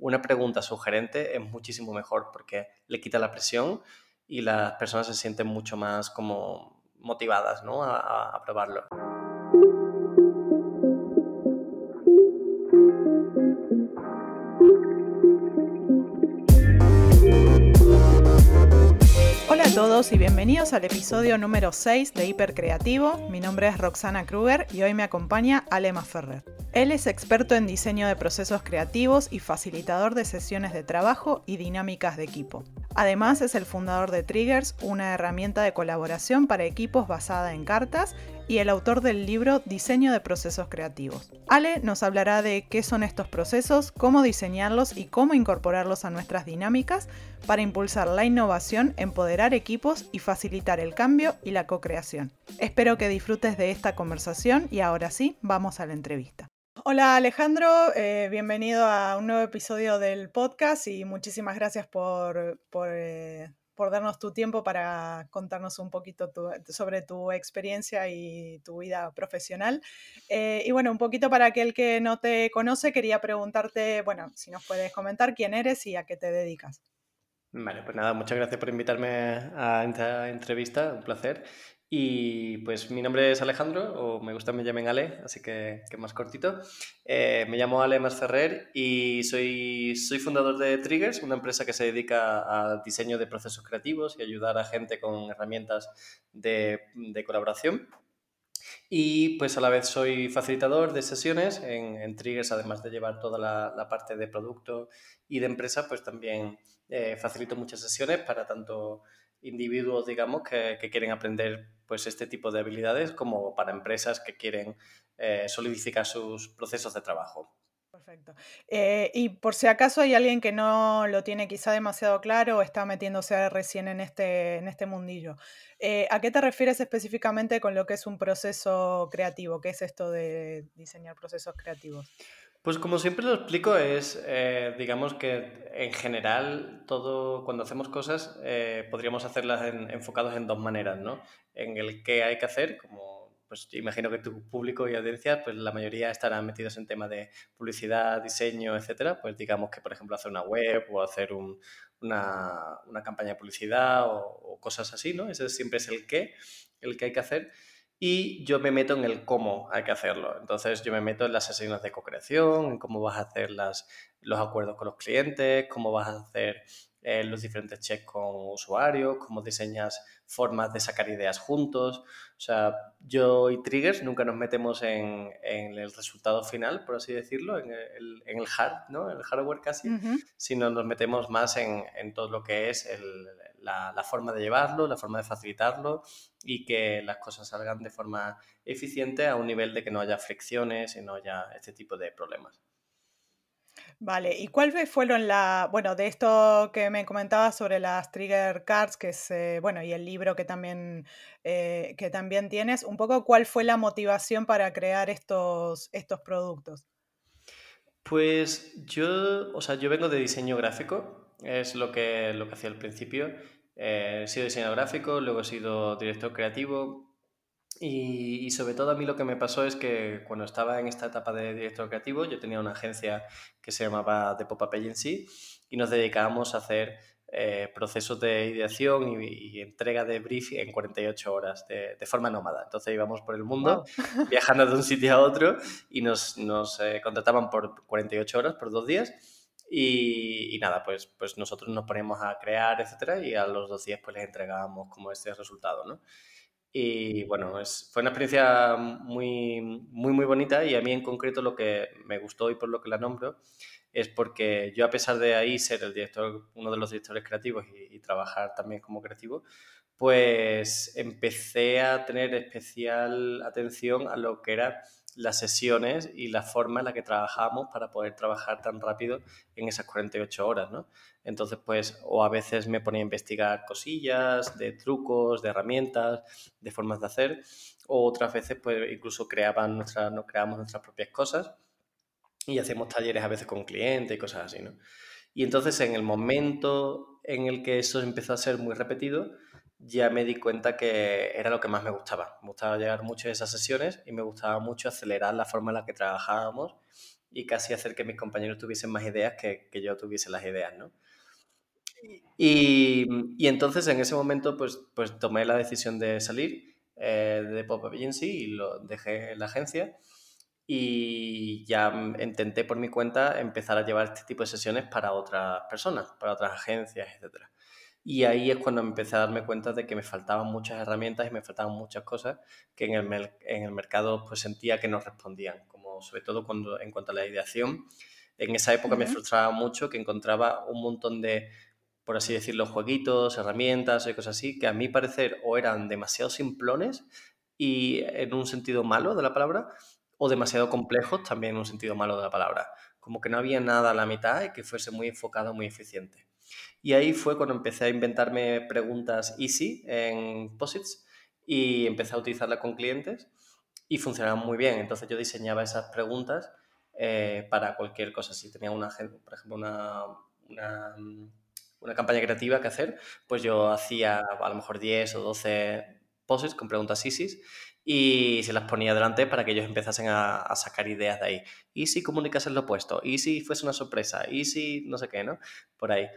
una pregunta sugerente es muchísimo mejor porque le quita la presión y las personas se sienten mucho más como motivadas ¿no? a, a probarlo. a todos y bienvenidos al episodio número 6 de Hipercreativo. Mi nombre es Roxana Kruger y hoy me acompaña Alema Ferrer. Él es experto en diseño de procesos creativos y facilitador de sesiones de trabajo y dinámicas de equipo. Además es el fundador de Triggers, una herramienta de colaboración para equipos basada en cartas y el autor del libro Diseño de Procesos Creativos. Ale nos hablará de qué son estos procesos, cómo diseñarlos y cómo incorporarlos a nuestras dinámicas para impulsar la innovación, empoderar equipos y facilitar el cambio y la co-creación. Espero que disfrutes de esta conversación y ahora sí, vamos a la entrevista. Hola Alejandro, eh, bienvenido a un nuevo episodio del podcast y muchísimas gracias por, eh, por darnos tu tiempo para contarnos un poquito sobre tu experiencia y tu vida profesional. Eh, y bueno, un poquito para aquel que no te conoce, quería preguntarte, bueno, si nos puedes comentar quién eres y a qué te dedicas. Vale, pues nada, muchas gracias por invitarme a esta entrevista, un placer. Y pues mi nombre es Alejandro, o me gusta que me llamen Ale, así que, más cortito. Eh, me llamo Ale Masferrer y soy, soy fundador de Triggers, una empresa que se dedica al diseño de procesos creativos y ayudar a gente con herramientas de, colaboración. Y pues a la vez soy facilitador de sesiones en, en Triggers, además de llevar toda la, la, parte de producto y de empresa, pues también eh, facilito muchas sesiones para tanto individuos, digamos, que, quieren aprender pues este tipo de habilidades como para empresas que quieren eh, solidificar sus procesos de trabajo. Perfecto. Eh, y por si acaso hay alguien que no lo tiene quizá demasiado claro o está metiéndose recién en este, en este mundillo, eh, ¿a qué te refieres específicamente con lo que es un proceso creativo? ¿Qué es esto de diseñar procesos creativos? Pues como siempre lo explico, es, eh, digamos que en general, todo, cuando hacemos cosas, eh, podríamos hacerlas en, enfocados en dos maneras, ¿no? En el qué hay que hacer, como pues imagino que tu público y audiencia, pues la mayoría estarán metidos en tema de publicidad, diseño, etcétera, pues digamos que, por ejemplo, hacer una web o hacer un, una, una, campaña de publicidad o, o, cosas así, ¿no? Ese siempre es el qué, el que hay que hacer y yo me meto en el cómo hay que hacerlo. Entonces yo me meto en las sesiones de co-creación, en cómo vas a hacer las, los acuerdos con los clientes, cómo vas a hacer eh, los diferentes checks con usuarios, cómo diseñas formas de sacar ideas juntos. O sea, yo y Triggers nunca nos metemos en, en el resultado final, por así decirlo, en el, en el hard, ¿no? El hardware casi, uh -huh. sino nos metemos más en, en todo lo que es el, la, la, forma de llevarlo, la forma de facilitarlo y que las cosas salgan de forma eficiente a un nivel de que no haya fricciones y no haya este tipo de problemas. Vale, ¿y cuál fueron la, bueno, de esto que me comentabas sobre las trigger cards, que es, eh, bueno, y el libro que también, eh, que también tienes, un poco cuál fue la motivación para crear estos, estos productos? Pues yo, o sea, yo vengo de diseño gráfico, es lo que, lo que hacía al principio. Eh, he sido diseñador gráfico, luego he sido director creativo y, y, sobre todo a mí lo que me pasó es que cuando estaba en esta etapa de director creativo yo tenía una agencia que se llamaba The Pop-Up Agency y nos dedicábamos a hacer eh, procesos de ideación y, y, entrega de brief en 48 horas de, de, forma nómada. Entonces íbamos por el mundo wow. viajando de un sitio a otro y nos, nos eh, contrataban por 48 horas, por dos días y, y, nada, pues, pues nosotros nos poníamos a crear, etcétera, y a los dos días pues les entregábamos como este resultado, ¿no? Y bueno, es, fue una experiencia muy, muy, muy bonita y a mí en concreto lo que me gustó y por lo que la nombro es porque yo a pesar de ahí ser el director, uno de los directores creativos y trabajar también como creativo, pues empecé a tener especial atención a lo que era las sesiones y la forma en la que trabajábamos para poder trabajar tan rápido en esas 48 horas, ¿no? Entonces, pues, o a veces me ponía a investigar cosillas, de trucos, de herramientas, de formas de hacer, o otras veces, pues, incluso creaban nuestra, no creamos nuestras propias cosas y hacíamos talleres a veces con clientes y cosas así, ¿no? Y entonces, en el momento en el que eso empezó a ser muy repetido, ya me di cuenta que era lo que más me gustaba. Me gustaba llegar mucho a esas sesiones y me gustaba mucho acelerar la forma en la que trabajábamos y casi hacer que mis compañeros tuviesen más ideas que, que yo tuviese las ideas, ¿no? Y, y, entonces en ese momento pues, pues tomé la decisión de salir eh, de Pop Agency y lo dejé la agencia y ya intenté por mi cuenta empezar a llevar este tipo de sesiones para otras personas, para otras agencias, etc. Y ahí es cuando empecé a darme cuenta de que me faltaban muchas herramientas y me faltaban muchas cosas que en el, en el mercado pues sentía que no respondían, como sobre todo cuando en cuanto a la ideación. En esa época me frustraba mucho que encontraba un montón de por así decirlo, jueguitos, herramientas y cosas así, que a mi parecer o eran demasiado simplones y en un sentido malo de la palabra, o demasiado complejos también en un sentido malo de la palabra. Como que no había nada a la mitad y que fuese muy enfocado, muy eficiente. Y ahí fue cuando empecé a inventarme preguntas easy en POSITS y empecé a utilizarlas con clientes y funcionaban muy bien. Entonces yo diseñaba esas preguntas eh, para cualquier cosa. Si tenía una, por ejemplo, una, una una campaña creativa que hacer, pues yo hacía a lo mejor 10 o 12 poses con preguntas ISIS y se las ponía delante para que ellos empezasen a, sacar ideas de ahí. ¿Y si comunicas lo opuesto? ¿Y si fuese una sorpresa? ¿Y si no sé qué, no? Por ahí.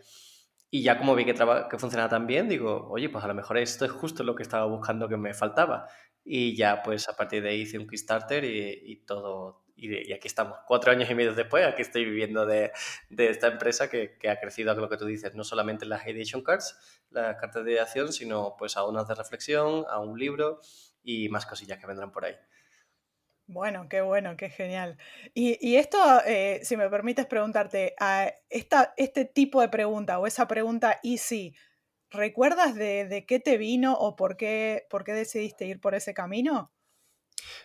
Y ya como vi que, que funcionaba tan bien, digo, oye, pues a lo mejor esto es justo lo que estaba buscando que me faltaba. Y ya pues a partir de ahí hice un Kickstarter y, y todo, y, aquí estamos, cuatro años y medio después, aquí estoy viviendo de, de esta empresa que, que, ha crecido a lo que tú dices, no solamente las Ideation Cards, las cartas de ideación, sino pues a unas de reflexión, a un libro y más cosillas que vendrán por ahí. Bueno, qué bueno, qué genial. Y, y esto, eh, si me permites preguntarte, a esta, este tipo de pregunta o esa pregunta easy, ¿recuerdas de, de, qué te vino o por qué, por qué decidiste ir por ese camino?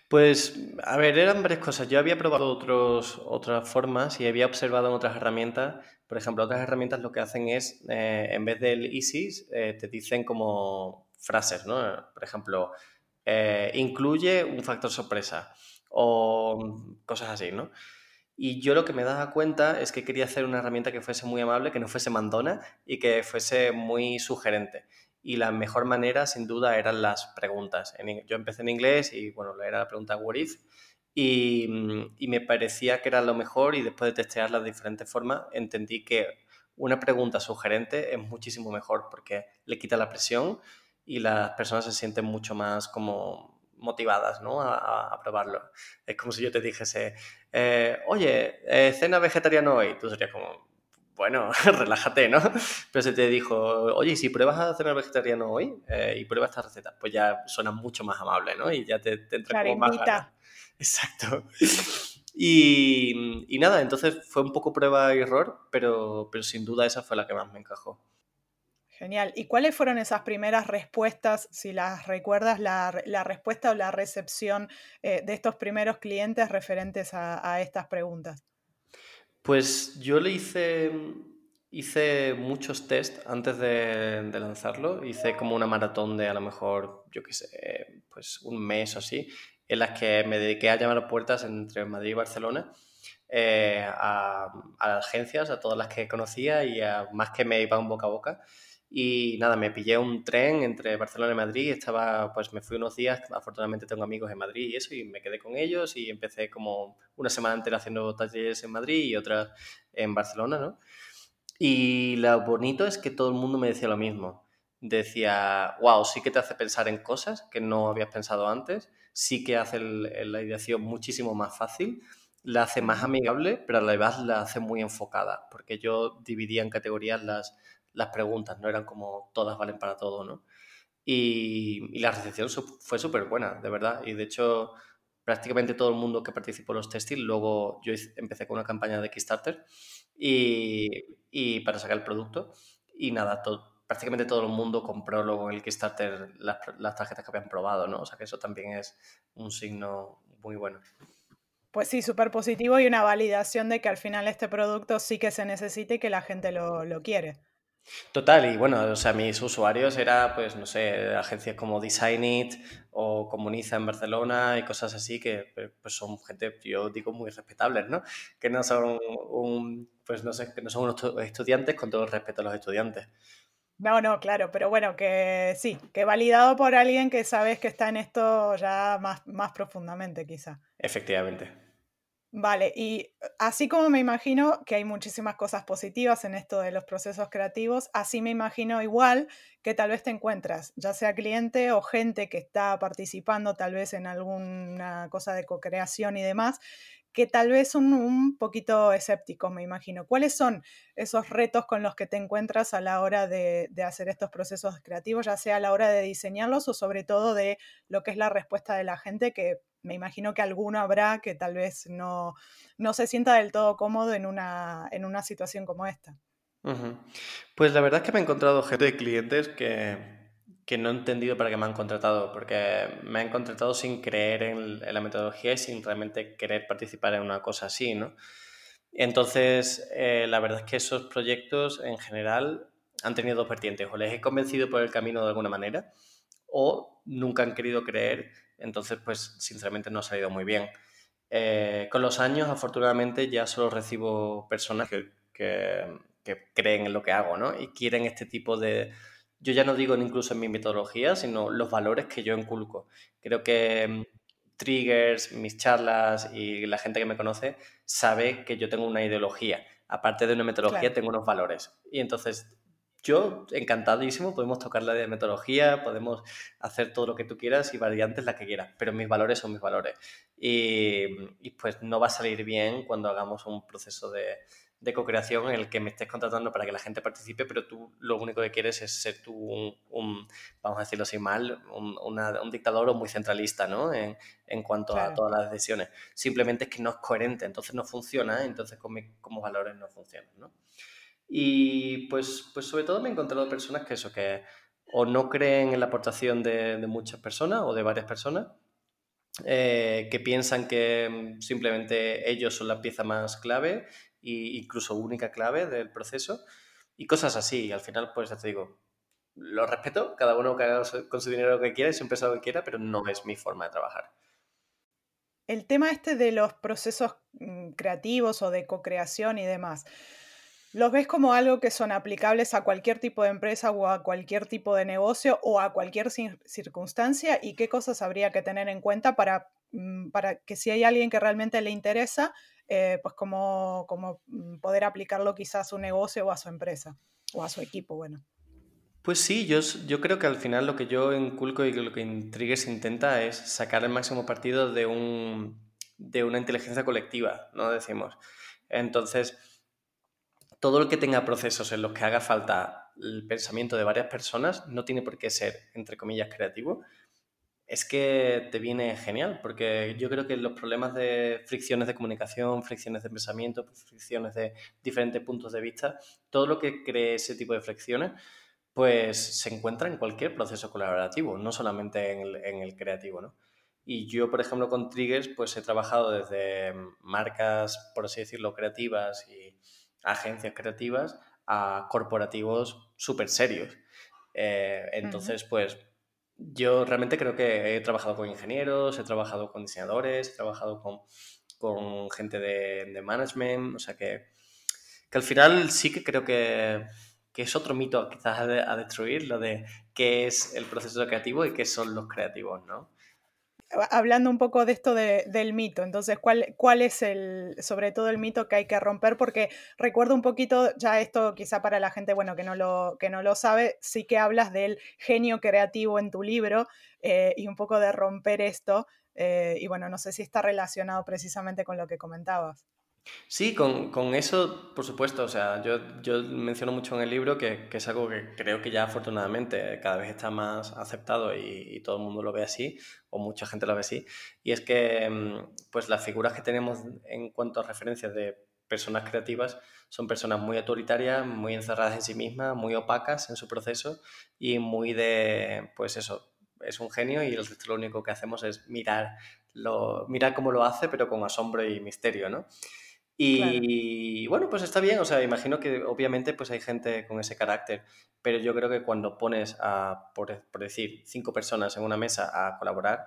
Pues, a ver, eran varias cosas. Yo había probado otros, otras formas y había observado en otras herramientas. Por ejemplo, otras herramientas lo que hacen es, eh, en vez del easy, eh, te dicen como frases, ¿no? Por ejemplo, eh, incluye un factor sorpresa o cosas así, ¿no? Y yo lo que me daba cuenta es que quería hacer una herramienta que fuese muy amable, que no fuese mandona y que fuese muy sugerente y la mejor manera, sin duda, eran las preguntas. yo empecé en inglés y, bueno, era la pregunta what if, y, me parecía que era lo mejor y después de testear las diferentes formas, entendí que una pregunta sugerente es muchísimo mejor porque le quita la presión y las personas se sienten mucho más como motivadas ¿no? a, a probarlo. Es como si yo te dijese, eh, oye, eh, cena vegetariana hoy. Tú serías como, bueno, relájate, ¿no? Pero se te dijo, oye, si pruebas a cenar vegetariano hoy eh, y pruebas esta receta, pues ya suena mucho más amable, ¿no? Y ya te, te entra como más Exacto. Y, y, nada, entonces fue un poco prueba y error, pero, pero sin duda esa fue la que más me encajó. Genial. ¿Y cuáles fueron esas primeras respuestas, si las recuerdas, la, la respuesta o la recepción eh, de estos primeros clientes referentes a, a estas preguntas? Pues yo le hice, hice muchos test antes de, lanzarlo. Hice como una maratón de a lo mejor, yo qué sé, pues un mes o así, en las que me dediqué a llamar puertas entre Madrid y Barcelona. Eh, a, a, agencias, a todas las que conocía y a más que me iban boca a boca. Y nada, me pillé un tren entre Barcelona y Madrid. Estaba, pues me fui unos días. Afortunadamente tengo amigos en Madrid y eso, y me quedé con ellos. Y empecé como una semana entera haciendo talleres en Madrid y otras en Barcelona, ¿no? Y lo bonito es que todo el mundo me decía lo mismo. Decía, wow, sí que te hace pensar en cosas que no habías pensado antes. Sí que hace la ideación muchísimo más fácil la hace más amigable, pero a la vez la hace muy enfocada, porque yo dividía en categorías las, las preguntas, no eran como todas valen para todo, ¿no? Y, la recepción fue súper buena, de verdad. Y de hecho, prácticamente todo el mundo que participó en los testing, luego yo empecé con una campaña de Kickstarter y, y para sacar el producto. Y nada, prácticamente todo el mundo compró luego en el Kickstarter las, las tarjetas que habían probado, ¿no? O sea que eso también es un signo muy bueno. Pues sí, súper positivo y una validación de que al final este producto sí que se necesita y que la gente lo, lo quiere. Total, y bueno, o sea, mis usuarios era, pues, no sé, agencias como Designit o Comuniza en Barcelona y cosas así que pues, son gente, yo digo, muy respetables, ¿no? Que no son un, pues no sé, que no son unos estudiantes con todo el respeto a los estudiantes. No, no, claro, pero bueno, que sí, que validado por alguien que sabes que está en esto ya más, más profundamente, quizá. Efectivamente. Vale, y así como me imagino que hay muchísimas cosas positivas en esto de los procesos creativos, así me imagino igual que tal vez te encuentras, ya sea cliente o gente que está participando tal vez en alguna cosa de co-creación y demás, que tal vez son un poquito escépticos, me imagino. ¿Cuáles son esos retos con los que te encuentras a la hora de, de, hacer estos procesos creativos, ya sea a la hora de diseñarlos o sobre todo de lo que es la respuesta de la gente que me imagino que alguno habrá que tal vez no, no se sienta del todo cómodo en una, en una situación como esta. Pues la verdad es que me he encontrado gente de clientes que, que, no he entendido para qué me han contratado, porque me han contratado sin creer en, en, la metodología y sin realmente querer participar en una cosa así, ¿no? Entonces, eh, la verdad es que esos proyectos en general han tenido dos vertientes, o les he convencido por el camino de alguna manera, o nunca han querido creer entonces, pues sinceramente no ha salido muy bien. Eh, con los años, afortunadamente, ya solo recibo personas que, que, que, creen en lo que hago, ¿no? Y quieren este tipo de... Yo ya no digo incluso en mi metodología, sino los valores que yo inculco. Creo que mm, triggers, mis charlas y la gente que me conoce sabe que yo tengo una ideología. Aparte de una metodología, claro. tengo unos valores. Y entonces yo encantadísimo, podemos tocar la de metodología, podemos hacer todo lo que tú quieras y variantes la que quieras, pero mis valores son mis valores. Y, y pues no va a salir bien cuando hagamos un proceso de, de co-creación en el que me estés contratando para que la gente participe, pero tú lo único que quieres es ser tú un, un vamos a decirlo así mal, un, una, un, dictador o muy centralista, ¿no? En, en cuanto claro. a todas las decisiones. Simplemente es que no es coherente, entonces no funciona, entonces con mis como valores no funcionan, ¿no? Y pues, pues sobre todo me he encontrado personas que eso, que o no creen en la aportación de, muchas personas o de varias personas, eh, que piensan que simplemente ellos son la pieza más clave e incluso única clave del proceso y cosas así. Y al final, pues ya te digo, lo respeto, cada uno con su dinero lo que quiera y siempre lo que quiera, pero no es mi forma de trabajar. El tema este de los procesos mm, creativos o de co-creación y demás, ¿Los ves como algo que son aplicables a cualquier tipo de empresa o a cualquier tipo de negocio o a cualquier circunstancia? ¿Y qué cosas habría que tener en cuenta para, mm, para que si hay alguien que realmente le interesa, eh, pues como, como mm, poder aplicarlo quizás a su negocio o a su empresa o a su equipo? Bueno. Pues sí, yo, yo creo que al final lo que yo inculco y lo que Intrigues intenta es sacar el máximo partido de, un, de una inteligencia colectiva, ¿no? Decimos. Entonces, todo lo que tenga procesos en los que haga falta el pensamiento de varias personas no tiene por qué ser, entre comillas, creativo. Es que te viene genial, porque yo creo que los problemas de fricciones de comunicación, fricciones de pensamiento, fricciones de diferentes puntos de vista, todo lo que cree ese tipo de fricciones, pues se encuentra en cualquier proceso colaborativo, no solamente en el, en el creativo, ¿no? Y yo, por ejemplo, con Triggers, pues he trabajado desde marcas, por así decirlo, creativas y agencias creativas a corporativos súper serios. Eh, entonces, uh -huh. pues yo realmente creo que he trabajado con ingenieros, he trabajado con diseñadores, he trabajado con, con gente de, de, management, o sea que, que, al final sí que creo que, que es otro mito quizás a, de, a, destruir, lo de qué es el proceso creativo y qué son los creativos, ¿no? Hablando un poco de esto de, del mito, entonces, ¿cuál, ¿cuál es el, sobre todo el mito que hay que romper? Porque recuerdo un poquito, ya esto quizá para la gente, bueno, que no lo, que no lo sabe, sí que hablas del genio creativo en tu libro eh, y un poco de romper esto, eh, y bueno, no sé si está relacionado precisamente con lo que comentabas. Sí, con, con, eso, por supuesto. O sea, yo, yo menciono mucho en el libro que, que, es algo que creo que ya afortunadamente cada vez está más aceptado y, y, todo el mundo lo ve así, o mucha gente lo ve así. Y es que mm, pues las figuras que tenemos en cuanto a referencias de personas creativas son personas muy autoritarias, muy encerradas en sí mismas, muy opacas en su proceso y muy de, pues eso, es un genio y el resto lo único que hacemos es mirar, lo, mirar cómo lo hace, pero con asombro y misterio, ¿no? Y claro. bueno, pues está bien, o sea, imagino que obviamente pues hay gente con ese carácter, pero yo creo que cuando pones a, por, por, decir, cinco personas en una mesa a colaborar,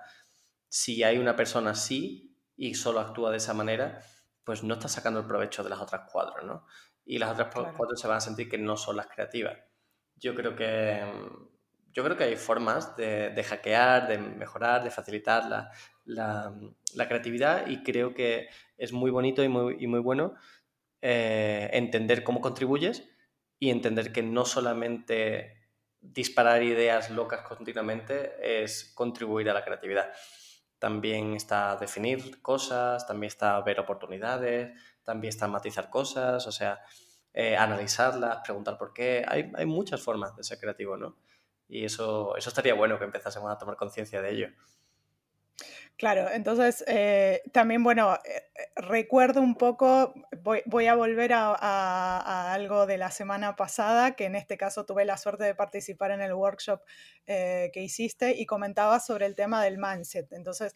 si hay una persona así y solo actúa de esa manera, pues no está sacando el provecho de las otras cuatro, ¿no? Y las otras claro. cuatro se van a sentir que no son las creativas. Yo creo que yo creo que hay formas de, hackear, de mejorar, de facilitar la, creatividad y creo que es muy bonito y muy, muy bueno eh, entender cómo contribuyes y entender que no solamente disparar ideas locas continuamente es contribuir a la creatividad. También está definir cosas, también está ver oportunidades, también está matizar cosas, o sea, eh, analizarlas, preguntar por qué. Hay, hay muchas formas de ser creativo, ¿no? Y eso, eso estaría bueno que empezásemos a tomar conciencia de ello. Claro, entonces eh, también, bueno, eh, recuerdo un poco, voy, a volver a, algo de la semana pasada, que en este caso tuve la suerte de participar en el workshop eh, que hiciste y comentabas sobre el tema del mindset. Entonces,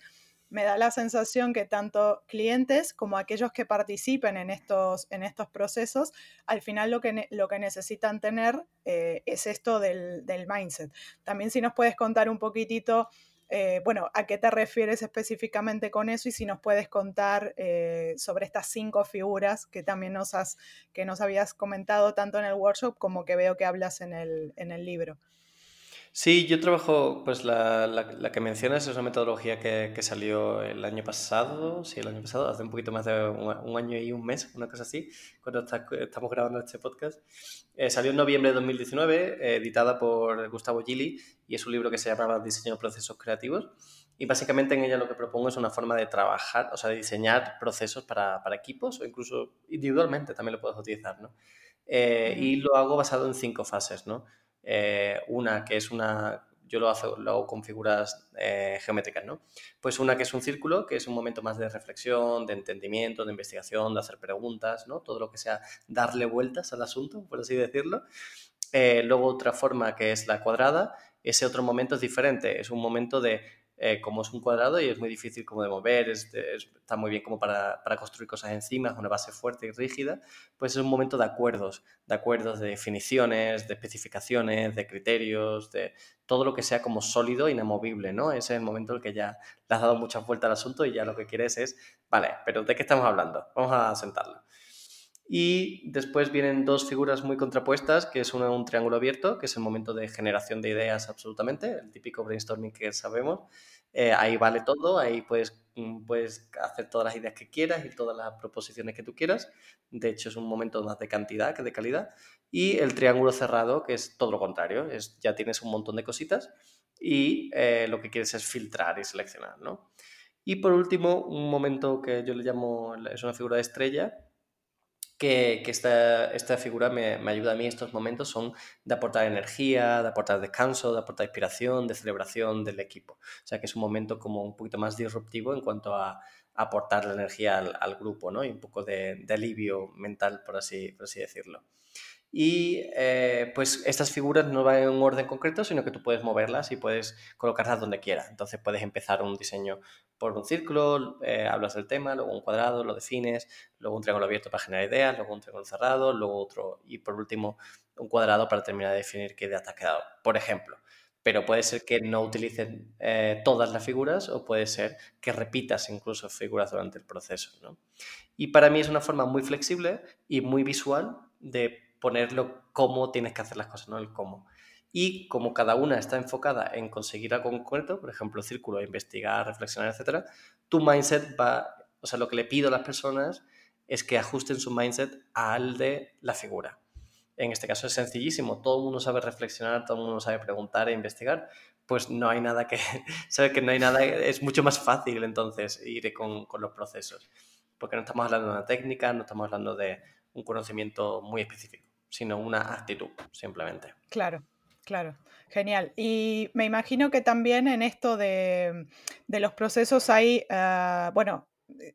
me da la sensación que tanto clientes como aquellos que participen en estos, en estos procesos, al final lo que, lo que necesitan tener eh, es esto del, mindset. También si nos puedes contar un poquitito, eh, bueno, a qué te refieres específicamente con eso y si nos puedes contar eh, sobre estas cinco figuras que también nos, has, que nos habías comentado tanto en el workshop como que veo que hablas en el, en el libro. Sí, yo trabajo, pues la, la, que mencionas es una metodología que, que, salió el año pasado, sí, el año pasado, hace un poquito más de un, año y un mes, una cosa así, cuando estamos grabando este podcast. Eh, salió en noviembre de 2019, editada por Gustavo Gili, y es un libro que se llama Diseño de Procesos Creativos. Y básicamente en ella lo que propongo es una forma de trabajar, o sea, de diseñar procesos para, para equipos o incluso individualmente también lo puedes utilizar, ¿no? Eh, y lo hago basado en cinco fases, ¿no? Eh, una que es una, yo lo hago, lo hago con figuras eh, geométricas, ¿no? Pues una que es un círculo, que es un momento más de reflexión, de entendimiento, de investigación, de hacer preguntas, ¿no? Todo lo que sea darle vueltas al asunto, por así decirlo. Eh, luego otra forma que es la cuadrada, ese otro momento es diferente, es un momento de eh, como es un cuadrado y es muy difícil como de mover, está muy bien como para, para, construir cosas encima, es una base fuerte y rígida, pues es un momento de acuerdos, de acuerdos, de definiciones, de especificaciones, de criterios, de todo lo que sea como sólido, inamovible, ¿no? Ese es el momento en el que ya le has dado muchas vueltas al asunto y ya lo que quieres es, vale, pero ¿de qué estamos hablando? Vamos a sentarlo. Y después vienen dos figuras muy contrapuestas, que es una, un triángulo abierto, que es el momento de generación de ideas absolutamente, el típico brainstorming que sabemos. Eh, ahí vale todo, ahí puedes, mm, puedes hacer todas las ideas que quieras y todas las proposiciones que tú quieras. De hecho, es un momento más de cantidad que de calidad. Y el triángulo cerrado, que es todo lo contrario, es, ya tienes un montón de cositas y eh, lo que quieres es filtrar y seleccionar, ¿no? Y por último, un momento que yo le llamo, es una figura de estrella, que, esta, esta, figura me, me, ayuda a mí en estos momentos son de aportar energía, de aportar descanso, de aportar inspiración, de celebración del equipo. O sea que es un momento como un poquito más disruptivo en cuanto a, aportar la energía al, al, grupo ¿no? y un poco de, de alivio mental, por así, por así decirlo. Y eh, pues estas figuras no van en un orden concreto, sino que tú puedes moverlas y puedes colocarlas donde quieras. Entonces puedes empezar un diseño por un círculo, eh, hablas del tema, luego un cuadrado, lo defines, luego un triángulo abierto para generar ideas, luego un triángulo cerrado, luego otro y por último un cuadrado para terminar de definir qué idea te ha quedado, por ejemplo. Pero puede ser que no utilices eh, todas las figuras o puede ser que repitas incluso figuras durante el proceso. ¿no? Y para mí es una forma muy flexible y muy visual de ponerlo cómo tienes que hacer las cosas, no el cómo. Y como cada una está enfocada en conseguir algo concreto, por ejemplo, círculo, investigar, reflexionar, etcétera, tu mindset va, o sea, lo que le pido a las personas es que ajusten su mindset al de la figura. En este caso es sencillísimo, todo el mundo sabe reflexionar, todo el mundo sabe preguntar e investigar, pues no hay nada que, sabe que no hay nada, es mucho más fácil entonces ir con, con los procesos, porque no estamos hablando de una técnica, no estamos hablando de un conocimiento muy específico sino una actitud, simplemente. Claro, claro. Genial. Y me imagino que también en esto de, los procesos hay, ah, bueno, eh,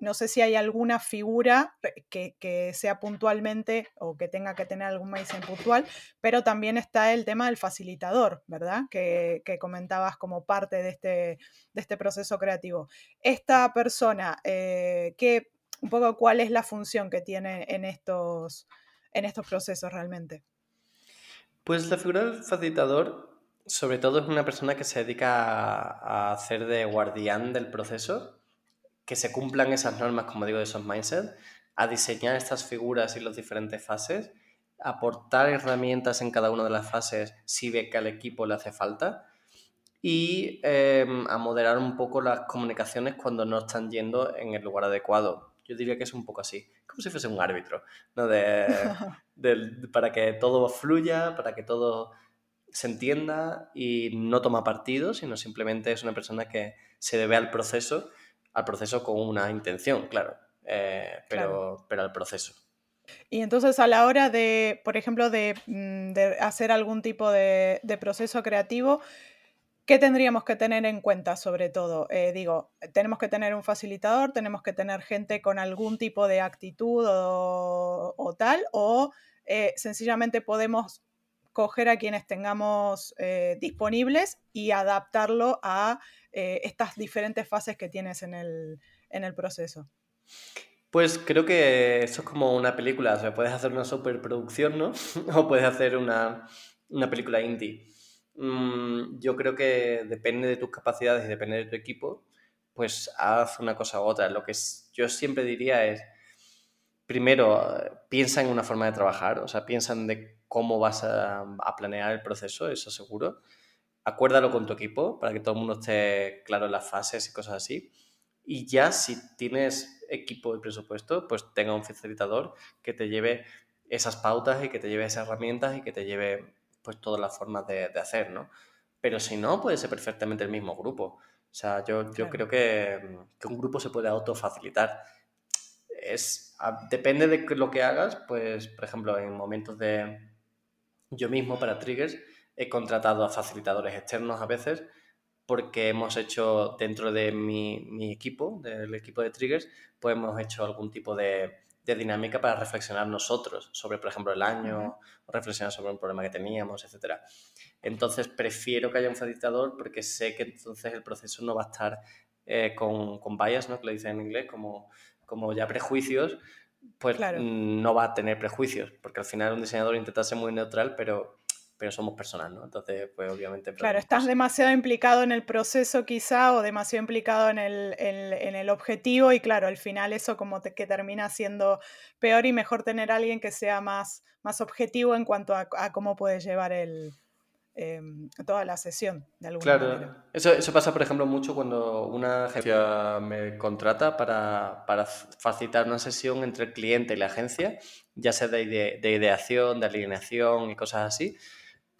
no sé si hay alguna figura que, sea puntualmente o que tenga que tener algún mindset puntual, pero también está el tema del facilitador, ¿verdad? Que, comentabas como parte de este, de este proceso creativo. Esta persona, eh, un poco cuál es la función que tiene en estos, en estos procesos realmente? Pues la figura del facilitador, sobre todo, es una persona que se dedica a, hacer de guardián del proceso, que se cumplan esas normas, como digo, de esos mindset, a diseñar estas figuras y las diferentes fases aportar herramientas en cada una de las fases si ve que al equipo le hace falta y em, a moderar un poco las comunicaciones cuando no están yendo en el lugar adecuado. Yo diría que es un poco así, como si fuese un árbitro, ¿no? de, para que todo fluya, para que todo se entienda y no toma partido, sino simplemente es una persona que se debe al proceso, al proceso con una intención, claro, eh, pero, pero al proceso. Y entonces a la hora de, por ejemplo, de, mm, hacer algún tipo de, proceso creativo, ¿qué tendríamos que tener en cuenta sobre todo? Eh, digo, tenemos que tener un facilitador, tenemos que tener gente con algún tipo de actitud o, tal, o eh, sencillamente podemos coger a quienes tengamos eh, disponibles y adaptarlo a estas diferentes fases que tienes en el, en el proceso. Pues creo que eso es como una película, o sea, puedes hacer una superproducción, ¿no? o puedes hacer una, película indie. Mm, yo creo que depende de tus capacidades y depende de tu equipo, pues haz una cosa u otra. Lo que yo siempre diría es, primero, piensa en una forma de trabajar, o sea, piensa en de cómo vas a, planear el proceso, eso seguro. Acuérdalo con tu equipo para que todo el mundo esté claro en las fases y cosas así. Y ya si tienes equipo de presupuesto, pues tenga un facilitador que te lleve esas pautas y que te lleve esas herramientas y que te lleve pues todas las formas de, hacer, ¿no? Pero si no, puede ser perfectamente el mismo grupo. O sea, yo, yo creo que, que, un grupo se puede autofacilitar. Es, depende de lo que hagas, pues, por ejemplo, en momentos de... Yo mismo para triggers he contratado a facilitadores externos a veces porque hemos hecho dentro de mi, equipo, del equipo de Triggers, pues hemos hecho algún tipo de, dinámica para reflexionar nosotros sobre, por ejemplo, el año, o reflexionar sobre un problema que teníamos, etc. Entonces, prefiero que haya un facilitador porque sé que entonces el proceso no va a estar eh, con, con bias, ¿no? que lo dicen en inglés, como, como ya prejuicios, pues no va a tener prejuicios, porque al final un diseñador intenta ser muy neutral, pero pero somos personas, ¿no? Entonces, pues obviamente... Claro, estás demasiado implicado en el proceso quizá o demasiado implicado en el, en, el objetivo y claro, al final eso como que termina siendo peor y mejor tener a alguien que sea más, más objetivo en cuanto a, cómo puedes llevar el, em, toda la sesión de alguna claro. manera. Eso, eso pasa, por ejemplo, mucho cuando una agencia me contrata para, para facilitar una sesión entre el cliente y la agencia, ya sea de, de ideación, de alineación y cosas así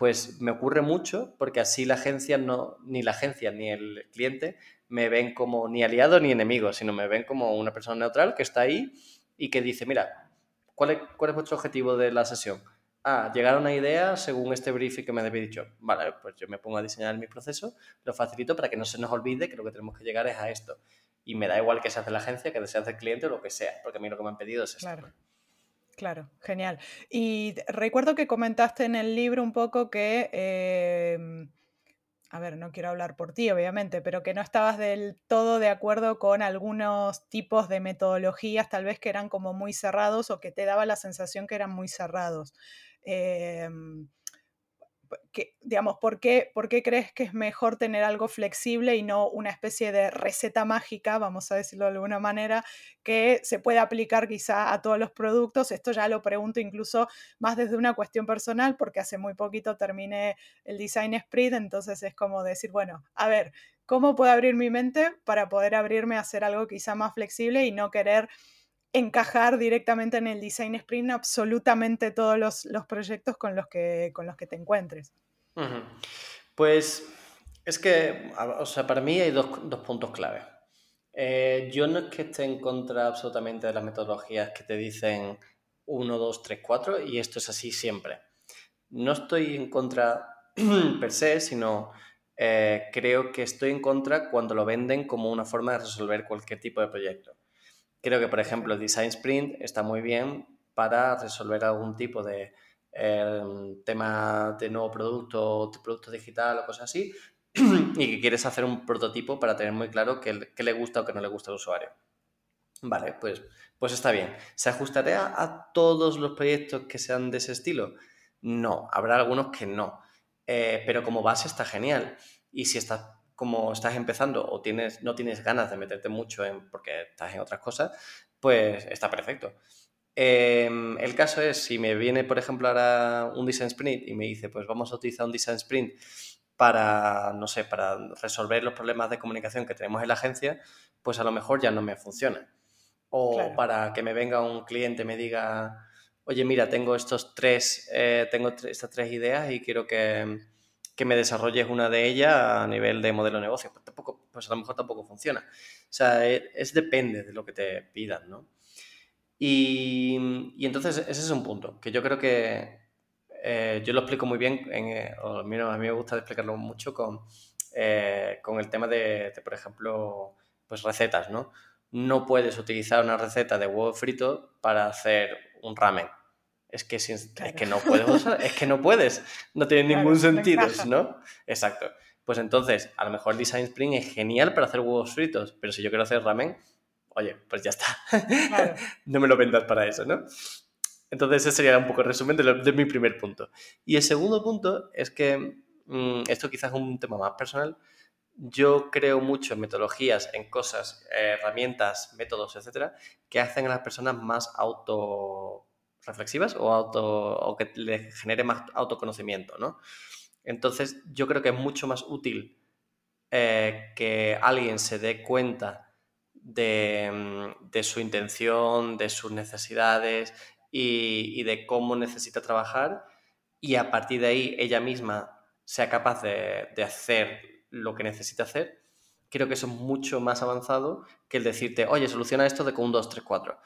pues me ocurre mucho porque así la agencia no, ni la agencia ni el cliente me ven como ni aliado ni enemigo, sino me ven como una persona neutral que está ahí y que dice, mira, ¿cuál es, cuál es vuestro objetivo de la sesión? Ah, llegar a una idea según este briefing que me habéis dicho. Vale, pues yo me pongo a diseñar mi proceso, lo facilito para que no se nos olvide que lo que tenemos que llegar es a esto. Y me da igual que se hace la agencia, que se hace el cliente o lo que sea, porque a mí lo que me han pedido es esto. Claro. Claro, genial. Y recuerdo que comentaste en el libro un poco que, em, a ver, no quiero hablar por ti, obviamente, pero que no estabas del todo de acuerdo con algunos tipos de metodologías, tal vez que eran como muy cerrados o que te daba la sensación que eran muy cerrados. Digamos, ¿por qué, ¿por qué crees que es mejor tener algo flexible y no una especie de receta mágica, vamos a decirlo de alguna manera, que se puede aplicar quizá a todos los productos? Esto ya lo pregunto incluso más desde una cuestión personal, porque hace muy poquito terminé el Design Sprint, entonces es como decir, bueno, a ver, ¿cómo puedo abrir mi mente para poder abrirme a hacer algo quizá más flexible y no querer encajar directamente en el design sprint absolutamente todos los, proyectos con los, que, con los que te encuentres. Pues es que, o sea, para mí hay dos, puntos clave. Eh, yo no es que esté en contra absolutamente de las metodologías que te dicen 1, 2, 3, 4 y esto es así siempre. No estoy en contra per se, sino eh, creo que estoy en contra cuando lo venden como una forma de resolver cualquier tipo de proyecto. Creo que, por ejemplo, el Design Sprint está muy bien para resolver algún tipo de em, tema de nuevo producto, producto digital o cosas así, y que quieres hacer un prototipo para tener muy claro qué, le gusta o qué no le gusta al usuario. Vale, pues, pues está bien. ¿Se ajustaría a todos los proyectos que sean de ese estilo? No, habrá algunos que no. Eh, pero como base está genial. Y si estás como estás empezando o tienes, no tienes ganas de meterte mucho en porque estás en otras cosas, pues está perfecto. Em, el caso es, si me viene, por ejemplo, ahora un design sprint y me dice, pues vamos a utilizar un design sprint para, no sé, para resolver los problemas de comunicación que tenemos en la agencia, pues a lo mejor ya no me funciona. O para que me venga un cliente y me diga, oye, mira, tengo estos tres, eh, tengo estas tres ideas y quiero que, que, me desarrolles una de ellas a nivel de modelo de negocio. Pues, tampoco, pues a lo mejor tampoco funciona. O sea, e, es, depende de lo que te pidan, ¿no? Y, entonces ese es un punto que yo creo que eh, yo lo explico muy bien, en, eh, a, mí, me gusta explicarlo mucho con, con el tema de, de, por ejemplo, pues recetas, ¿no? No puedes utilizar una receta de huevo frito para hacer un ramen es que, es que no puedes es que no puedes, no tiene ningún sentido, ¿no? Exacto. Pues entonces, a lo mejor Design Spring es genial para hacer huevos fritos, pero si yo quiero hacer ramen, oye, pues ya está. no me lo vendas para eso, ¿no? Entonces, ese sería un poco el resumen de, mi primer punto. Y el segundo punto es que, mm, esto quizás es un tema más personal, yo creo mucho en metodologías, en cosas, herramientas, métodos, etcétera, que hacen a las personas más auto reflexivas o, auto, o que le genere más autoconocimiento, ¿no? Entonces, yo creo que es mucho más útil eh, que alguien se dé cuenta de, mm, de, su intención, de sus necesidades y, de cómo necesita trabajar y a partir de ahí ella misma sea capaz de, de hacer lo que necesita hacer. Creo que eso es mucho más avanzado que el decirte, oye, soluciona esto de con un 2, 3, 4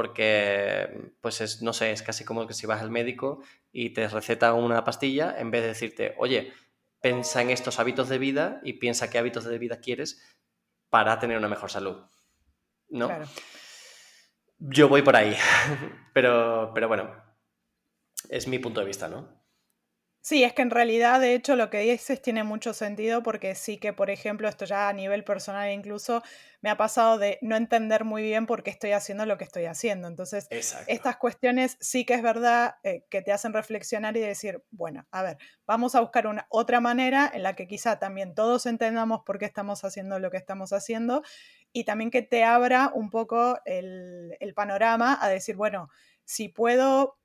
porque, pues es, no sé, es casi como que si vas al médico y te receta una pastilla, en vez de decirte, oye, piensa en estos hábitos de vida y piensa qué hábitos de vida quieres para tener una mejor salud. ¿No? Yo voy por ahí, pero, pero bueno, es mi punto de vista, ¿no? Sí, es que en realidad, de hecho, lo que dices tiene mucho sentido porque sí que, por ejemplo, esto ya a nivel personal incluso me ha pasado de no entender muy bien por qué estoy haciendo lo que estoy haciendo. Entonces, estas cuestiones sí que es verdad eh, que te hacen reflexionar y decir, bueno, a ver, vamos a buscar una otra manera en la que quizá también todos entendamos por qué estamos haciendo lo que estamos haciendo y también que te abra un poco el, el panorama a decir, bueno, si puedo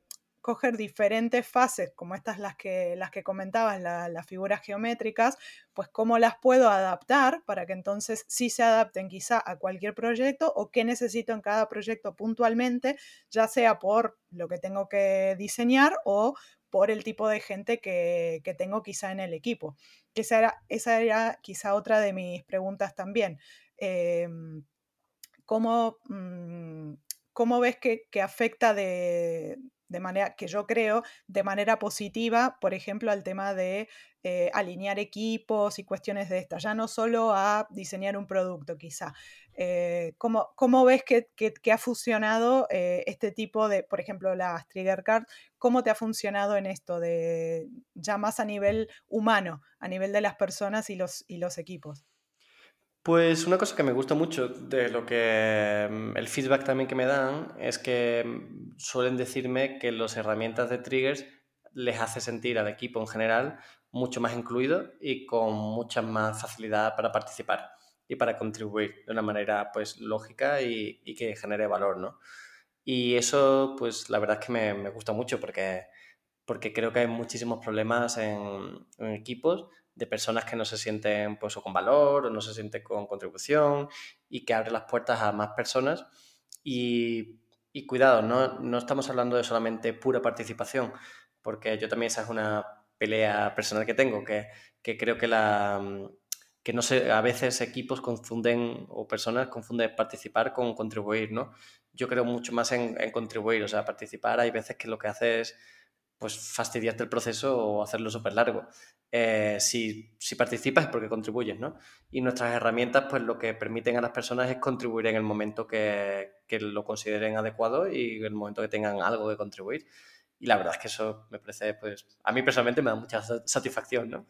coger diferentes fases, como estas las que, las que comentabas, las figuras geométricas, pues cómo las puedo adaptar para que entonces sí se adapten quizá a cualquier proyecto o qué necesito en cada proyecto puntualmente, ya sea por lo que tengo que diseñar o por el tipo de gente que, tengo quizá en el equipo. Esa era, esa era quizá otra de mis preguntas también. Em, ¿cómo, mm, ¿Cómo ves que, que afecta de, de manera que yo creo de manera positiva, por ejemplo, al tema de eh, alinear equipos y cuestiones de estas, ya no solo a diseñar un producto quizá. Eh, ¿cómo, ves que, ha funcionado eh, este tipo de, por ejemplo, las trigger cards? ¿Cómo te ha funcionado en esto de ya más a nivel humano, a nivel de las personas y los, y los equipos? Pues una cosa que me gusta mucho de lo que mm, el feedback también que me dan es que mm, suelen decirme que las herramientas de triggers les hace sentir al equipo en general mucho más incluido y con mucha más facilidad para participar y para contribuir de una manera pues lógica y, que genere valor, ¿no? Y eso pues la verdad es que me, gusta mucho porque, porque creo que hay muchísimos problemas en, en equipos de personas que no se sienten pues, o con valor o no se sienten con contribución y que abre las puertas a más personas. Y, y cuidado, no, no, estamos hablando de solamente pura participación, porque yo también esa es una pelea personal que tengo, que, que creo que la que no sé, a veces equipos confunden o personas confunden participar con contribuir, ¿no? Yo creo mucho más en, contribuir, o sea, participar hay veces que lo que hace es pues fastidiarte el proceso o hacerlo súper largo. Eh, si, si, participas es porque contribuyes, ¿no? Y nuestras herramientas, pues lo que permiten a las personas es contribuir en el momento que, que lo consideren adecuado y en el momento que tengan algo que contribuir. Y la verdad es que eso me parece, pues, a mí personalmente me da mucha satisfacción, ¿no?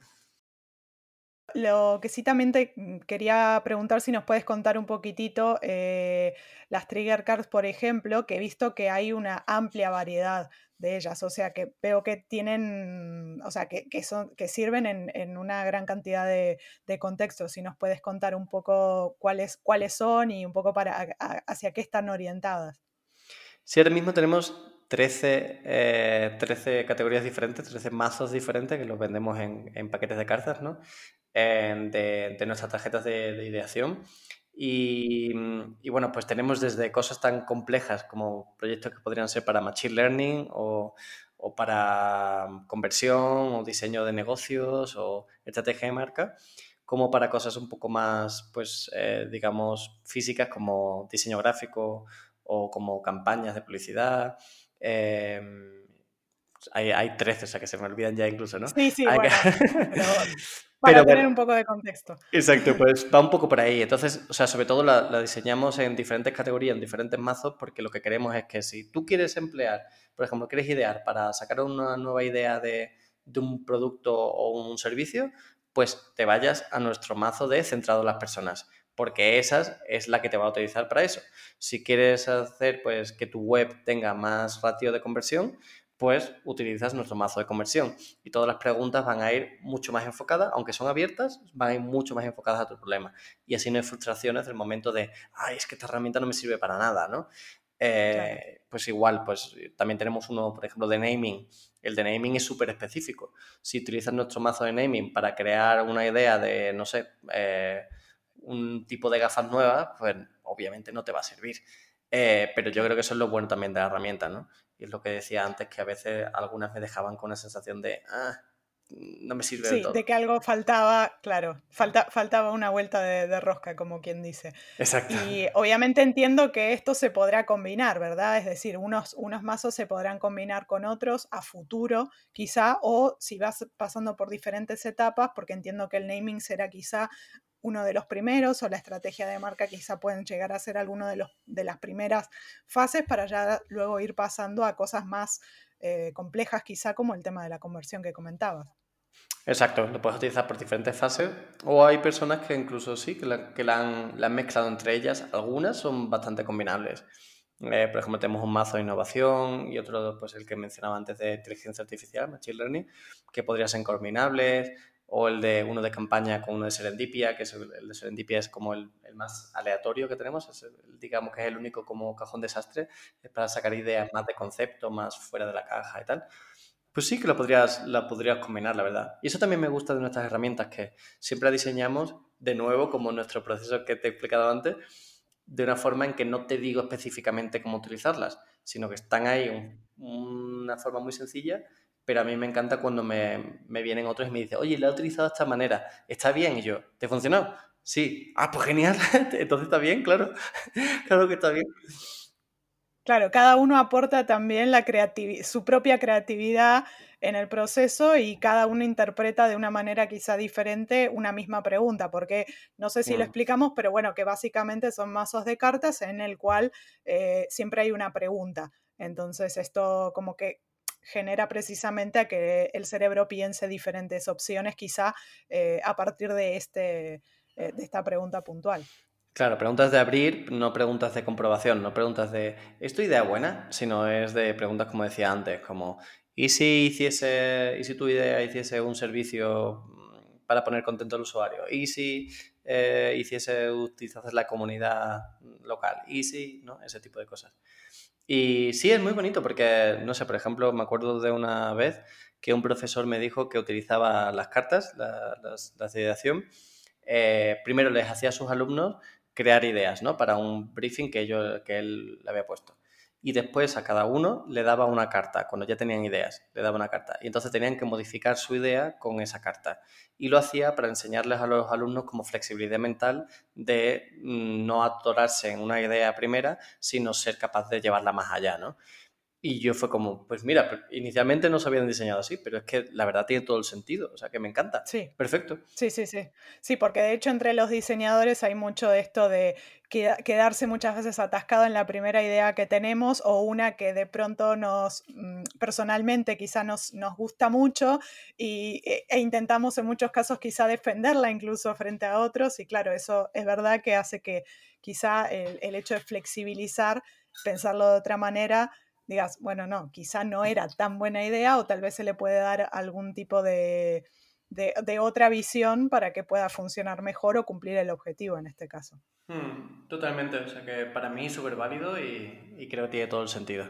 Lo que sí también te mm, quería preguntar si nos puedes contar un poquitito eh, las trigger cards, por ejemplo, que he visto que hay una amplia variedad de ellas, o sea que veo que tienen, o sea que, son, que sirven en, una gran cantidad de, contextos. Si nos puedes contar un poco cuáles, cuáles son y un poco para hacia qué están orientadas. Sí, ahora mismo tenemos 13, 13 eh, categorías diferentes, 13 mazos diferentes que los vendemos en, en paquetes de cartas, ¿no? De, de, nuestras tarjetas de, de ideación. Y, y, bueno, pues tenemos desde cosas tan complejas como proyectos que podrían ser para Machine Learning o, o para conversión o diseño de negocios o estrategia de marca, como para cosas un poco más, pues, eh, digamos, físicas como diseño gráfico o como campañas de publicidad. Em, hay, hay 13, o sea que se me olvidan ya incluso, ¿no? Sí, sí, bueno, para tener un poco de contexto. Exacto, pues va un poco por ahí. Entonces, o sea, sobre todo la, la, diseñamos en diferentes categorías, en diferentes mazos, porque lo que queremos es que si tú quieres emplear, por ejemplo, quieres idear para sacar una nueva idea de, de un producto o un servicio, pues te vayas a nuestro mazo de centrado en las personas porque esa es la que te va a utilizar para eso. Si quieres hacer pues, que tu web tenga más ratio de conversión, pues utilizas nuestro mazo de conversión y todas las preguntas van a ir mucho más enfocadas, aunque son abiertas, van a ir mucho más enfocadas a tu problema. Y así no hay frustraciones del momento de, ay, es que esta herramienta no me sirve para nada, ¿no? Eh, pues igual, pues también tenemos uno, por ejemplo, de naming. El de naming es súper específico. Si utilizas nuestro mazo de naming para crear una idea de, no sé, eh, un tipo de gafas nuevas, pues obviamente no te va a servir. Eh, pero yo creo que eso es lo bueno también de la herramienta, ¿no? Y es lo que decía antes, que a veces algunas me dejaban con una sensación de, ah, no me sirve sí, todo. de que algo faltaba, claro, falta, faltaba una vuelta de, de, rosca, como quien dice. Exacto. Y obviamente entiendo que esto se podrá combinar, ¿verdad? Es decir, unos, unos mazos se podrán combinar con otros a futuro, quizá, o si vas pasando por diferentes etapas, porque entiendo que el naming será quizá uno de los primeros o la estrategia de marca quizá pueden llegar a ser alguno de, los, de las primeras fases para ya luego ir pasando a cosas más eh, complejas quizá como el tema de la conversión que comentabas. Exacto, lo puedes utilizar por diferentes fases o hay personas que incluso sí, que la, que la, han, la han, mezclado entre ellas, algunas son bastante combinables. Eh, por ejemplo, tenemos un mazo de innovación y otro, pues el que mencionaba antes de inteligencia artificial, Machine Learning, que podrían ser combinables o el de uno de campaña con uno de Serendipia, que es el, el de Serendipia es como el, el, más aleatorio que tenemos, es el, digamos que es el único como cajón desastre, es para sacar ideas más de concepto, más fuera de la caja y tal. Pues sí que la podrías, la podrías combinar, la verdad. Y eso también me gusta de nuestras herramientas, que siempre diseñamos de nuevo, como nuestro proceso que te he explicado antes, de una forma en que no te digo específicamente cómo utilizarlas, sino que están ahí un, una forma muy sencilla pero a mí me encanta cuando me, me, vienen otros y me dicen, oye, la he utilizado de esta manera, ¿está bien? Y yo, ¿te funcionó? Sí. Ah, pues genial. Entonces está bien, claro. claro que está bien. Claro, cada uno aporta también la su propia creatividad en el proceso y cada uno interpreta de una manera quizá diferente una misma pregunta, porque no sé si lo explicamos, pero bueno, que básicamente son mazos de cartas en el cual eh, siempre hay una pregunta. Entonces esto como que genera precisamente a que el cerebro piense diferentes opciones, quizá eh, a partir de, este, eh, de esta pregunta puntual. Claro, preguntas de abrir, no preguntas de comprobación, no preguntas de ¿es tu idea buena? Sino es de preguntas como decía antes, como ¿y si hiciese, y si tu idea hiciese un servicio mm, para poner contento al usuario? ¿Y si eh, hiciese utilizase la comunidad local? ¿Y si? ¿no? Ese tipo de cosas. Y sí, es muy bonito porque, no sé, por ejemplo, me acuerdo de una vez que un profesor me dijo que utilizaba las cartas, la, las, las de ideación. Eh, primero les hacía a sus alumnos crear ideas, ¿no? Para un briefing que, yo, que él le había puesto y después a cada uno le daba una carta, cuando ya tenían ideas, le daba una carta. Y entonces tenían que modificar su idea con esa carta. Y lo hacía para enseñarles a los alumnos como flexibilidad mental de mm, no atorarse en una idea primera, sino ser capaz de llevarla más allá, ¿no? Y yo fue como, pues mira, inicialmente no se habían diseñado así, pero es que la verdad tiene todo el sentido, o sea que me encanta. Sí. Perfecto. Sí, sí, sí. Sí, porque de hecho entre los diseñadores hay mucho de esto de quedarse muchas veces atascado en la primera idea que tenemos o una que de pronto nos, mm, personalmente quizá nos, nos gusta mucho y, e, e intentamos en muchos casos quizá defenderla incluso frente a otros y claro, eso es verdad que hace que quizá el, el hecho de flexibilizar, pensarlo de otra manera, digas, bueno, no, quizá no era tan buena idea o tal vez se le puede dar algún tipo de, de, otra visión para que pueda funcionar mejor o cumplir el objetivo en este caso. Hmm, totalmente, o sea que para mí es súper válido y, y creo que tiene todo el sentido.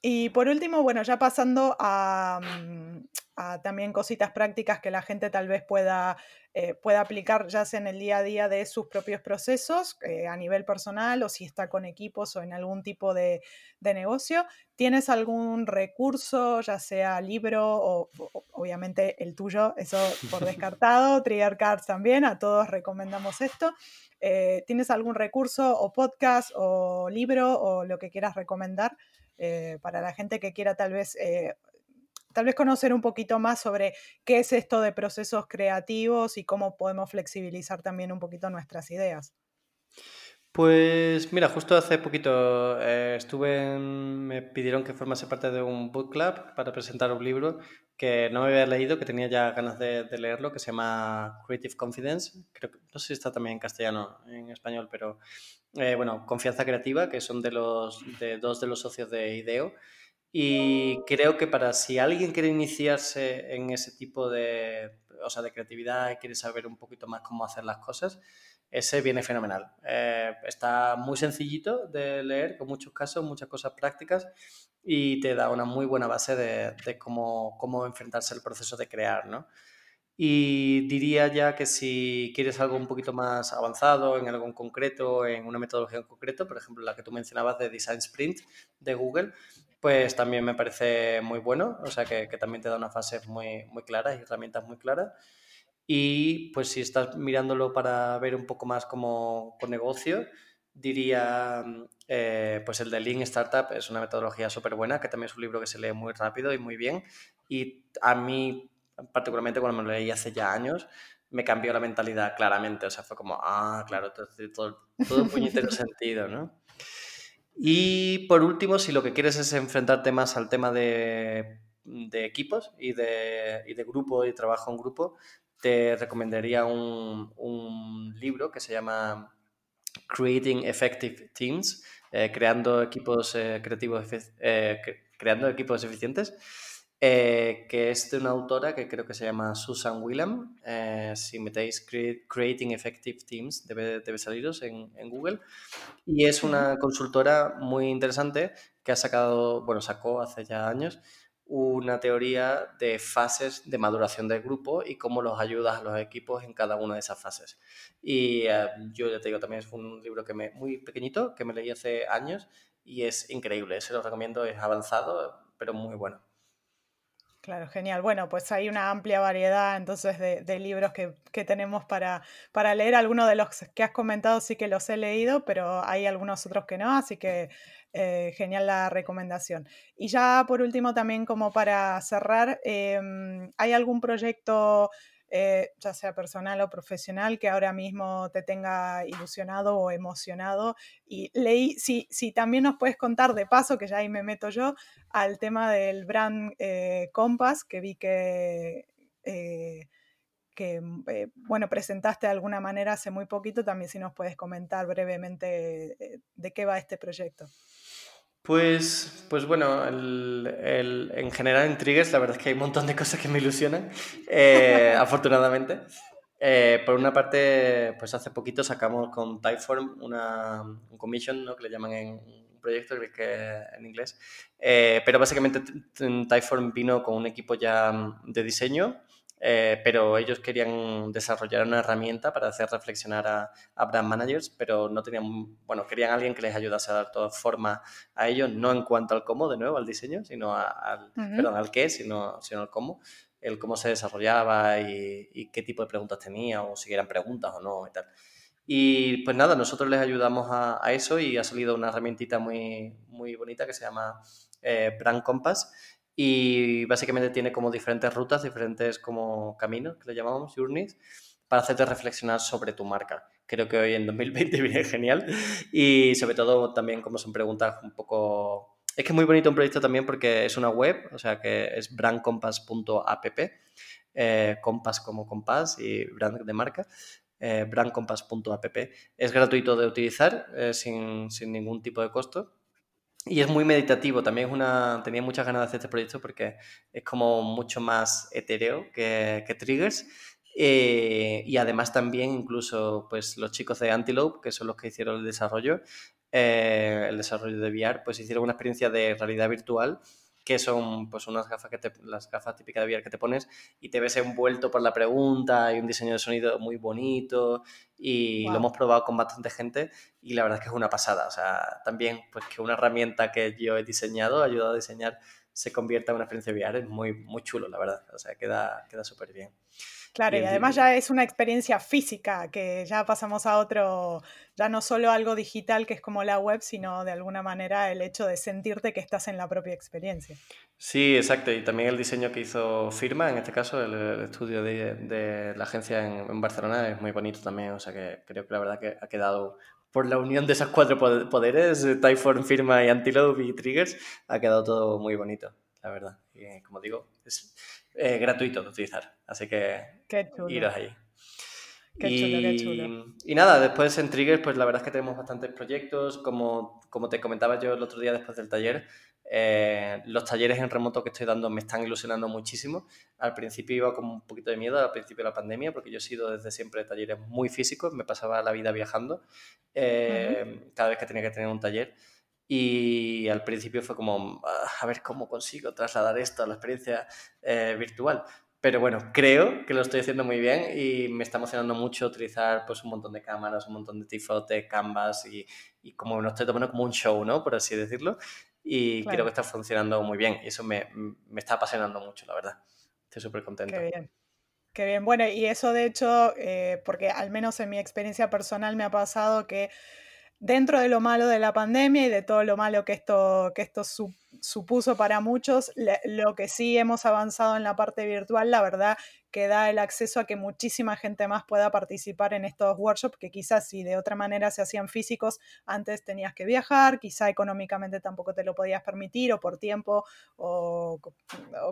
Y por último, bueno, ya pasando a, mm, también cositas prácticas que la gente tal vez pueda, eh, pueda aplicar ya sea en el día a día de sus propios procesos eh, a nivel personal o si está con equipos o en algún tipo de, negocio. ¿Tienes algún recurso, ya sea libro o, obviamente el tuyo, eso por descartado, Trigger Cards también, a todos recomendamos esto? Eh, ¿Tienes algún recurso o podcast o libro o lo que quieras recomendar? Eh, para la gente que quiera tal vez, eh, tal vez conocer un poquito más sobre qué es esto de procesos creativos y cómo podemos flexibilizar también un poquito nuestras ideas. Pues mira, justo hace poquito eh, estuve, me pidieron que formase parte de un book club para presentar un libro que no me había leído, que tenía ya ganas de, leerlo, que se llama Creative Confidence. Creo no sé si está también en castellano, en español, pero eh, bueno, Confianza Creativa, que son de, los, de dos de los socios de IDEO. Y creo que para si alguien quiere iniciarse en ese tipo de, o sea, de creatividad quiere saber un poquito más cómo hacer las cosas, ese viene fenomenal. Eh, está muy sencillito de leer, con muchos casos, muchas cosas prácticas y te da una muy buena base de, de cómo, cómo, enfrentarse al proceso de crear, ¿no? Y diría ya que si quieres algo un poquito más avanzado, en algo en concreto, en una metodología en concreto, por ejemplo, la que tú mencionabas de Design Sprint de Google, pues también me parece muy bueno, o sea que, que también te da una fase muy, muy clara y herramientas muy claras. Y pues si estás mirándolo para ver un poco más como con negocio, diría eh, pues el de Lean Startup es una metodología súper buena, que también es un libro que se lee muy rápido y muy bien. Y a mí, particularmente cuando me lo leí hace ya años, me cambió la mentalidad claramente. O sea, fue como, ah, claro, todo, todo, todo puñetero sentido, ¿no? Y por último, si lo que quieres es enfrentarte más al tema de, de equipos y de, y de grupo y trabajo en grupo, te recomendaría un, un libro que se llama Creating Effective Teams, eh, creando equipos eh, creativos, eh, creando equipos eficientes, que es de una autora que creo que se llama Susan Willam. si metéis Creating Effective Teams, debe, debe saliros en, en, Google. Y es una consultora muy interesante que ha sacado, bueno, sacó hace ya años una teoría de fases de maduración del grupo y cómo los ayudas a los equipos en cada una de esas fases. Y eh, yo ya te digo, también es un libro que me, muy pequeñito, que me leí hace años y es increíble, se lo recomiendo, es avanzado, pero muy bueno. Claro, genial. Bueno, pues hay una amplia variedad entonces de, libros que, tenemos para, para leer. Algunos de los que has comentado sí que los he leído, pero hay algunos otros que no, así que eh, genial la recomendación. Y ya por último también como para cerrar, em, ¿hay algún proyecto eh, ya sea personal o profesional, que ahora mismo te tenga ilusionado o emocionado. Y leí, si, si también nos puedes contar de paso, que ya ahí me meto yo, al tema del brand eh, Compass, que vi que, eh, que bueno, presentaste de alguna manera hace muy poquito, también si nos puedes comentar brevemente de qué va este proyecto. Pues, pues bueno, en general en Triggers la verdad es que hay un montón de cosas que me ilusionan, eh, afortunadamente. Eh, por una parte, pues hace poquito sacamos con Typeform una, un commission, ¿no? que le llaman en un proyecto, que en inglés. Eh, pero básicamente Typeform vino con un equipo ya de diseño eh, pero ellos querían desarrollar una herramienta para hacer reflexionar a, a, brand managers, pero no tenían, bueno, querían alguien que les ayudase a dar toda forma a ellos, no en cuanto al cómo, de nuevo, al diseño, sino al, perdón, al qué, sino, sino al cómo, el cómo se desarrollaba y, y, qué tipo de preguntas tenía, o si eran preguntas o no y tal. Y pues nada, nosotros les ayudamos a, a eso y ha salido una herramientita muy, muy bonita que se llama eh, Brand Compass y básicamente tiene como diferentes rutas, diferentes como caminos, que le llamamos journeys, para hacerte reflexionar sobre tu marca. Creo que hoy en 2020 viene genial y sobre todo también como son preguntas un poco... Es que es muy bonito un proyecto también porque es una web, o sea que es brandcompass.app, eh, compass como compass y brand de marca, eh, brandcompass.app. Es gratuito de utilizar eh, sin, sin ningún tipo de costo y es muy meditativo, también es una, tenía muchas ganas de hacer este proyecto porque es como mucho más etéreo que, que Triggers. Eh, y además también incluso pues los chicos de Antelope, que son los que hicieron el desarrollo, eh, el desarrollo de VR, pues hicieron una experiencia de realidad virtual que son pues unas gafas que te, las gafas típicas de VR que te pones y te ves envuelto por la pregunta y un diseño de sonido muy bonito y lo hemos probado con bastante gente y la verdad es que es una pasada, o sea, también pues que una herramienta que yo he diseñado, ayudado a diseñar, se convierta en una experiencia VR es muy, muy chulo, la verdad, o sea, queda, queda súper bien. Claro, y, además ya es una experiencia física, que ya pasamos a otro, ya no solo algo digital que es como la web, sino de alguna manera el hecho de sentirte que estás en la propia experiencia. Sí, exacto, y también el diseño que hizo Firma, en este caso, el, estudio de, la agencia en, Barcelona es muy bonito también, o sea que creo que la verdad que ha quedado, por la unión de esos cuatro poderes, Typeform, Firma y Antilope y Triggers, ha quedado todo muy bonito, la verdad. Y como digo, es eh, gratuito de utilizar. Así que iros ahí. Qué y, chulo, qué chulo. Y nada, después en Triggers, pues la verdad es que tenemos bastantes proyectos. Como, como te comentaba yo el otro día después del taller, eh, los talleres en remoto que estoy dando me están ilusionando muchísimo. Al principio iba con un poquito de miedo, al principio de la pandemia, porque yo he sido desde siempre talleres muy físicos, me pasaba la vida viajando eh, cada vez que tenía que tener un taller. Y al principio fue como, ah, a ver cómo consigo trasladar esto a la experiencia eh, virtual. Pero bueno, creo que lo estoy haciendo muy bien y me está emocionando mucho utilizar pues un montón de cámaras, un montón de tifotes, canvas y, y como lo estoy tomando como un show, ¿no? Por así decirlo. Y creo que está funcionando muy bien y eso me, me está apasionando mucho, la verdad. Estoy súper contento. Qué bien. Qué bien. Bueno, y eso de hecho, eh, porque al menos en mi experiencia personal me ha pasado que dentro de lo malo de la pandemia y de todo lo malo que esto, que esto supuso para muchos, lo que sí hemos avanzado en la parte virtual, la verdad que da el acceso a que muchísima gente más pueda participar en estos workshops que quizás si de otra manera se hacían físicos, antes tenías que viajar, quizá económicamente tampoco te lo podías permitir o por tiempo o,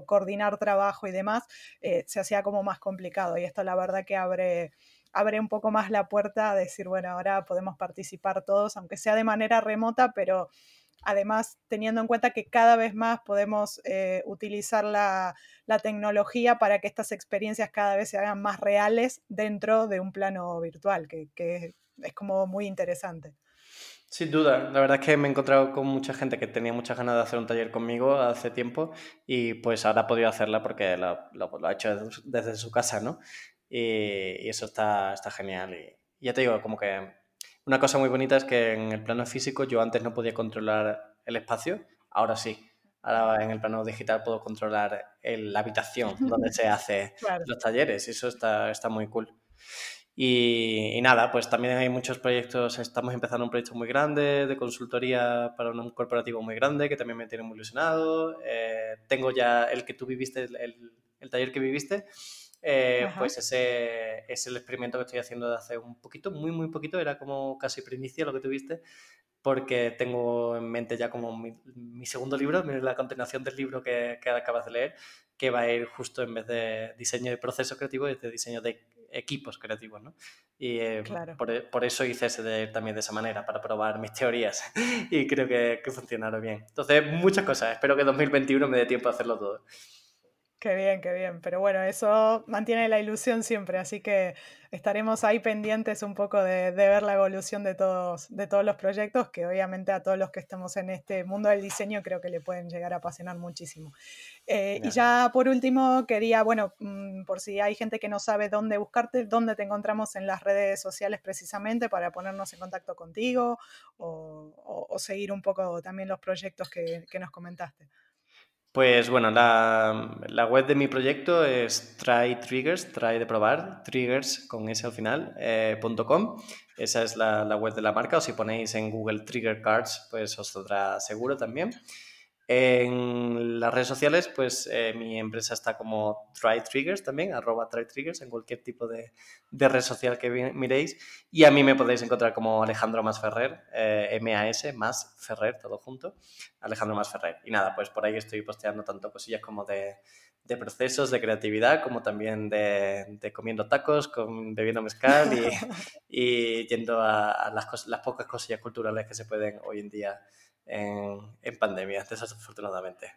coordinar trabajo y demás, eh, se hacía como más complicado. Y esto la verdad que abre abre un poco más la puerta a decir, bueno, ahora podemos participar todos, aunque sea de manera remota, pero además teniendo en cuenta que cada vez más podemos eh, utilizar la, tecnología para que estas experiencias cada vez se hagan más reales dentro de un plano virtual, que, es como muy interesante. Sin duda, la verdad es que me he encontrado con mucha gente que tenía muchas ganas de hacer un taller conmigo hace tiempo y pues ahora ha podido hacerla porque lo, lo ha hecho desde su casa, ¿no? Y, eso está, está genial. Y, ya te digo, como que una cosa muy bonita es que en el plano físico yo antes no podía controlar el espacio, ahora sí. Ahora en el plano digital puedo controlar la habitación donde se hacen los talleres y eso está, está muy cool. Y, nada, pues también hay muchos proyectos, estamos empezando un proyecto muy grande de consultoría para un corporativo muy grande que también me tiene muy ilusionado. Eh, tengo ya el que tú viviste, el, el taller que viviste, eh, pues ese es el experimento que estoy haciendo de hace un poquito, muy, muy poquito, era como casi primicia lo que tuviste, porque tengo en mente ya como mi, segundo libro, la continuación del libro que, que, acabas de leer, que va a ir justo en vez de diseño de procesos creativos, es de diseño de equipos creativos, ¿no? Y eh, por, por, eso hice ese de, también de esa manera, para probar mis teorías y creo que, que funcionaron bien. Entonces, muchas cosas, espero que 2021 me dé tiempo a hacerlo todo. Qué bien, qué bien. Pero bueno, eso mantiene la ilusión siempre, así que estaremos ahí pendientes un poco de, ver la evolución de todos, de todos los proyectos, que obviamente a todos los que estamos en este mundo del diseño creo que le pueden llegar a apasionar muchísimo. Eh, y ya por último, quería, bueno, mm, por si hay gente que no sabe dónde buscarte, dónde te encontramos en las redes sociales precisamente para ponernos en contacto contigo o, seguir un poco también los proyectos que nos comentaste. Pues bueno, la, web de mi proyecto es try triggers, try de probar, triggers con S al final, eh, Esa es la, la, web de la marca, o si ponéis en Google Trigger Cards, pues os saldrá seguro también. En las redes sociales, pues eh, mi empresa está como Try Triggers también, arroba Try Triggers en cualquier tipo de, de, red social que miréis. Y a mí me podéis encontrar como Alejandro Más Ferrer, eh, M-A-S, más Ferrer, todo junto, Alejandro Más Ferrer. Y nada, pues por ahí estoy posteando tanto cosillas como de, de procesos, de creatividad, como también de, de comiendo tacos, con, bebiendo mezcal y, y yendo a, las, las pocas cosillas culturales que se pueden hoy en día en pandemia, desafortunadamente.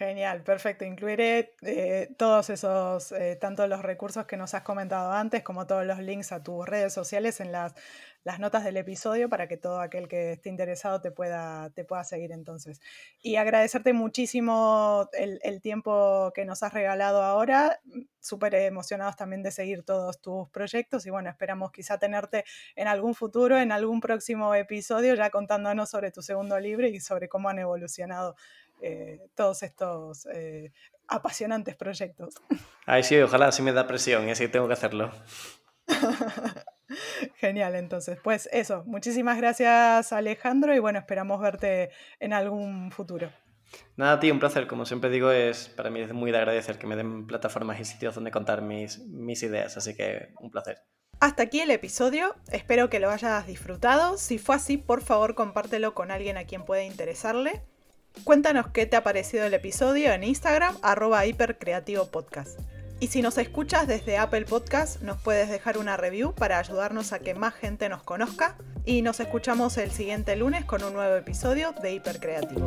Genial, perfecto. Incluiré eh, todos esos, eh, tanto los recursos que nos has comentado antes, como todos los links a tus redes sociales en las, las notas del episodio para que todo aquel que esté interesado te pueda, te pueda seguir entonces. Y agradecerte muchísimo el, el tiempo que nos has regalado ahora. Súper emocionados también de seguir todos tus proyectos y bueno, esperamos quizá tenerte en algún futuro, en algún próximo episodio, ya contándonos sobre tu segundo libro y sobre cómo han evolucionado eh, todos estos eh, apasionantes proyectos. Ay, sí, ojalá así me da presión y así tengo que hacerlo. Genial, entonces, pues eso, muchísimas gracias Alejandro y bueno, esperamos verte en algún futuro. Nada, tío, un placer. Como siempre digo, es para mí es muy de agradecer que me den plataformas y sitios donde contar mis, mis ideas, así que un placer. Hasta aquí el episodio, espero que lo hayas disfrutado. Si fue así, por favor compártelo con alguien a quien pueda interesarle. Cuéntanos qué te ha parecido el episodio en Instagram, arroba hipercreativo podcast. Y si nos escuchas desde Apple Podcast, nos puedes dejar una review para ayudarnos a que más gente nos conozca. Y nos escuchamos el siguiente lunes con un nuevo episodio de Hipercreativo.